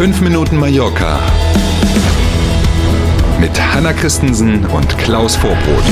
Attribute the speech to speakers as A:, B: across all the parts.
A: 5 Minuten Mallorca mit Hanna Christensen und Klaus Vorbrot.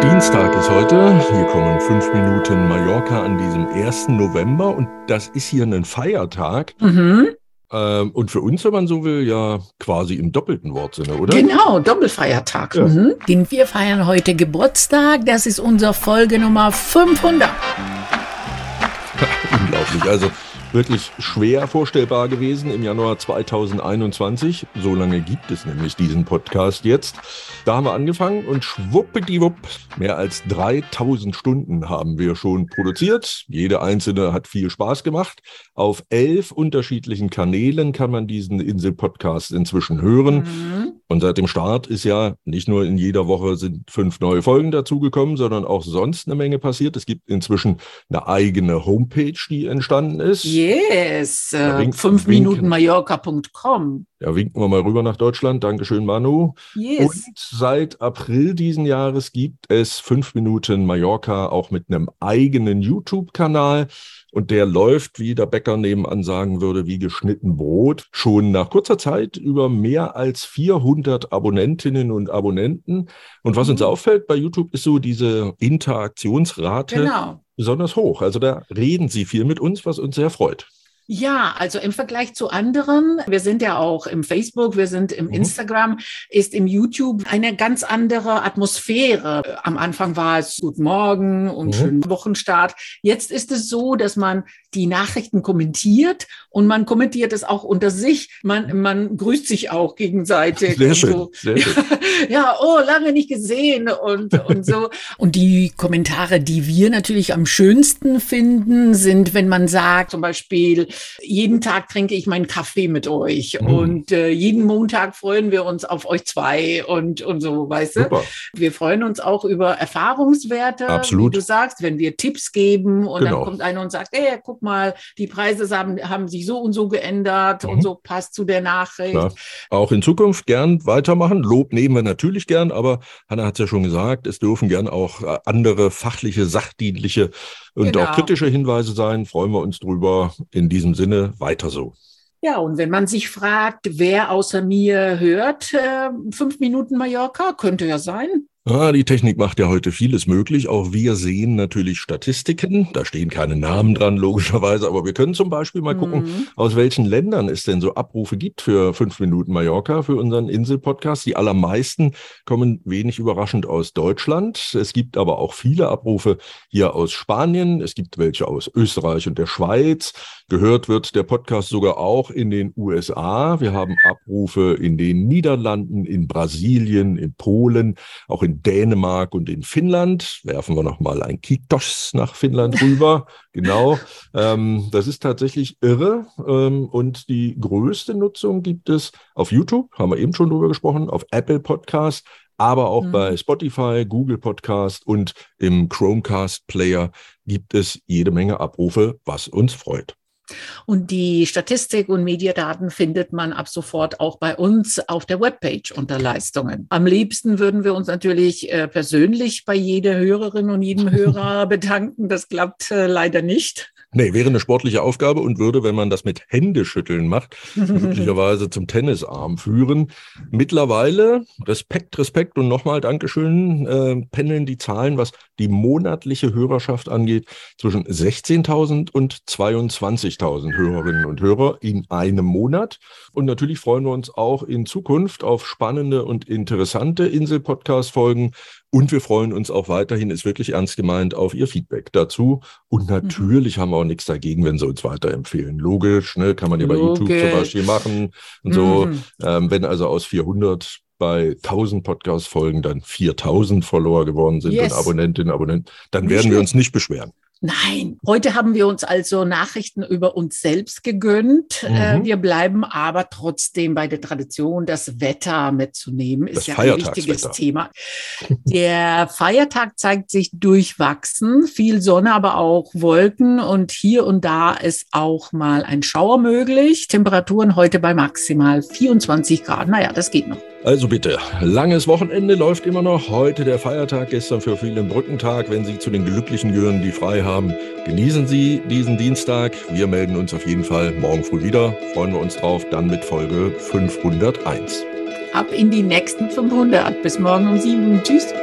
B: Dienstag ist heute. Hier kommen 5 Minuten Mallorca an diesem 1. November und das ist hier ein Feiertag.
C: Mhm.
B: Ähm, und für uns, wenn man so will, ja quasi im doppelten Wortsinne, oder?
C: Genau, Doppelfeiertag.
B: Ja.
C: Mhm. Den wir feiern heute Geburtstag. Das ist unsere Folge Nummer 500.
B: Unglaublich. Also wirklich schwer vorstellbar gewesen im Januar 2021. So lange gibt es nämlich diesen Podcast jetzt. Da haben wir angefangen und schwuppdiwupp, mehr als 3000 Stunden haben wir schon produziert. Jede einzelne hat viel Spaß gemacht. Auf elf unterschiedlichen Kanälen kann man diesen Insel-Podcast inzwischen hören.
C: Mhm.
B: Und seit dem Start ist ja nicht nur in jeder Woche sind fünf neue Folgen dazugekommen, sondern auch sonst eine Menge passiert. Es gibt inzwischen eine eigene Homepage, die entstanden ist.
C: Yes, äh, 5 Minuten Mallorca.com.
B: Ja, winken wir mal rüber nach Deutschland. Dankeschön, Manu.
C: Yes.
B: Und seit April diesen Jahres gibt es fünf Minuten Mallorca auch mit einem eigenen YouTube-Kanal. Und der läuft, wie der Bäcker nebenan sagen würde, wie geschnitten Brot. Schon nach kurzer Zeit über mehr als 400 Abonnentinnen und Abonnenten. Und was uns
C: Mhm.
B: auffällt bei YouTube ist so diese Interaktionsrate
C: Genau.
B: besonders hoch. Also da reden sie viel mit uns, was uns sehr freut.
C: Ja, also im Vergleich zu anderen, wir sind ja auch im Facebook, wir sind im
B: Mhm.
C: Instagram, ist im YouTube eine ganz andere Atmosphäre. Am Anfang war es Guten Morgen und
B: Mhm.
C: schönen Wochenstart. Jetzt ist es so, dass man die Nachrichten kommentiert und man kommentiert es auch unter sich. Man, man grüßt sich auch gegenseitig.
B: Sehr schön,
C: So.
B: sehr schön.
C: Ja, oh, lange nicht gesehen und, und so. Und die Kommentare, die wir natürlich am schönsten finden, sind, wenn man sagt, zum Beispiel, jeden Tag trinke ich meinen Kaffee mit euch
B: Mhm.
C: und äh, jeden Montag freuen wir uns auf euch zwei und, und so, weißt du?
B: Super.
C: Wir freuen uns auch über Erfahrungswerte,
B: Absolut.
C: wie du sagst, wenn wir Tipps geben und
B: Genau.
C: dann kommt einer und sagt, ey, guck mal, die Preise haben, haben sich so und so geändert
B: Mhm.
C: und so passt zu der Nachricht.
B: Klar. Auch in Zukunft gern weitermachen. Lob nehmen wir natürlich gern, aber Hanna hat es ja schon gesagt, es dürfen gern auch äh, andere fachliche, sachdienliche und
C: Genau.
B: auch kritische Hinweise sein. Freuen wir uns drüber. In diesem Sinne weiter so.
C: Ja, und wenn man sich fragt, wer außer mir hört, äh, fünf Minuten Mallorca, könnte ja sein.
B: Ah, die Technik macht ja heute vieles möglich. Auch wir sehen natürlich Statistiken. Da stehen keine Namen dran, logischerweise, aber wir können zum Beispiel mal gucken,
C: Mhm.
B: aus welchen Ländern es denn so Abrufe gibt für fünf Minuten Mallorca, für unseren Insel-Podcast. Die allermeisten kommen wenig überraschend aus Deutschland. Es gibt aber auch viele Abrufe hier aus Spanien. Es gibt welche aus Österreich und der Schweiz. Gehört wird der Podcast sogar auch in den USA. Wir haben Abrufe in den Niederlanden, in Brasilien, in Polen, auch in Dänemark und in Finnland. Werfen wir noch mal ein Kitos nach Finnland rüber. genau. Ähm, das ist tatsächlich irre. Ähm, und die größte Nutzung gibt es auf YouTube, haben wir eben schon drüber gesprochen, auf Apple Podcast, aber auch
C: Mhm.
B: bei Spotify, Google Podcast und im Chromecast Player gibt es jede Menge Abrufe, was uns freut.
C: Und die Statistik und Mediadaten findet man ab sofort auch bei uns auf der Webpage unter Leistungen. Am liebsten würden wir uns natürlich äh, persönlich bei jeder Hörerin und jedem Hörer bedanken. Das klappt äh, leider nicht.
B: Nee, wäre eine sportliche Aufgabe und würde, wenn man das mit Händeschütteln macht, möglicherweise zum Tennisarm führen. Mittlerweile, Respekt, Respekt und nochmal Dankeschön, äh, pendeln die Zahlen, was die monatliche Hörerschaft angeht, zwischen 16.000 und 22.000 Hörerinnen und Hörer in einem Monat. Und natürlich freuen wir uns auch in Zukunft auf spannende und interessante Insel-Podcast-Folgen. Und wir freuen uns auch weiterhin, ist wirklich ernst gemeint, auf Ihr Feedback dazu. Und natürlich haben wir auch nichts dagegen, wenn Sie uns weiterempfehlen. Logisch, ne, kann man ja bei YouTube zum
C: Logisch.
B: Beispiel machen und so.
C: Mhm.
B: Ähm, wenn also aus 400 bei 1000 Podcast-Folgen dann 4000 Follower geworden sind
C: Yes.
B: und Abonnentinnen, Abonnenten, dann
C: Nicht
B: werden wir uns nicht beschweren.
C: Nein, heute haben wir uns also Nachrichten über uns selbst gegönnt.
B: Mhm.
C: Äh, wir bleiben aber trotzdem bei der Tradition, das Wetter mitzunehmen, ist
B: Das
C: ja ein wichtiges Thema. Der Feiertag zeigt sich durchwachsen, viel Sonne, aber auch Wolken und hier und da ist auch mal ein Schauer möglich. Temperaturen heute bei maximal 24 Grad. Naja, das geht noch.
B: Also bitte, langes Wochenende läuft immer noch. Heute der Feiertag, gestern für viele Brückentag. Wenn Sie zu den Glücklichen gehören, die frei haben. Genießen Sie diesen Dienstag. Wir melden uns auf jeden Fall morgen früh wieder. Freuen wir uns drauf. Dann mit Folge 501.
C: Ab in die nächsten 500. Bis morgen um sieben. Tschüss.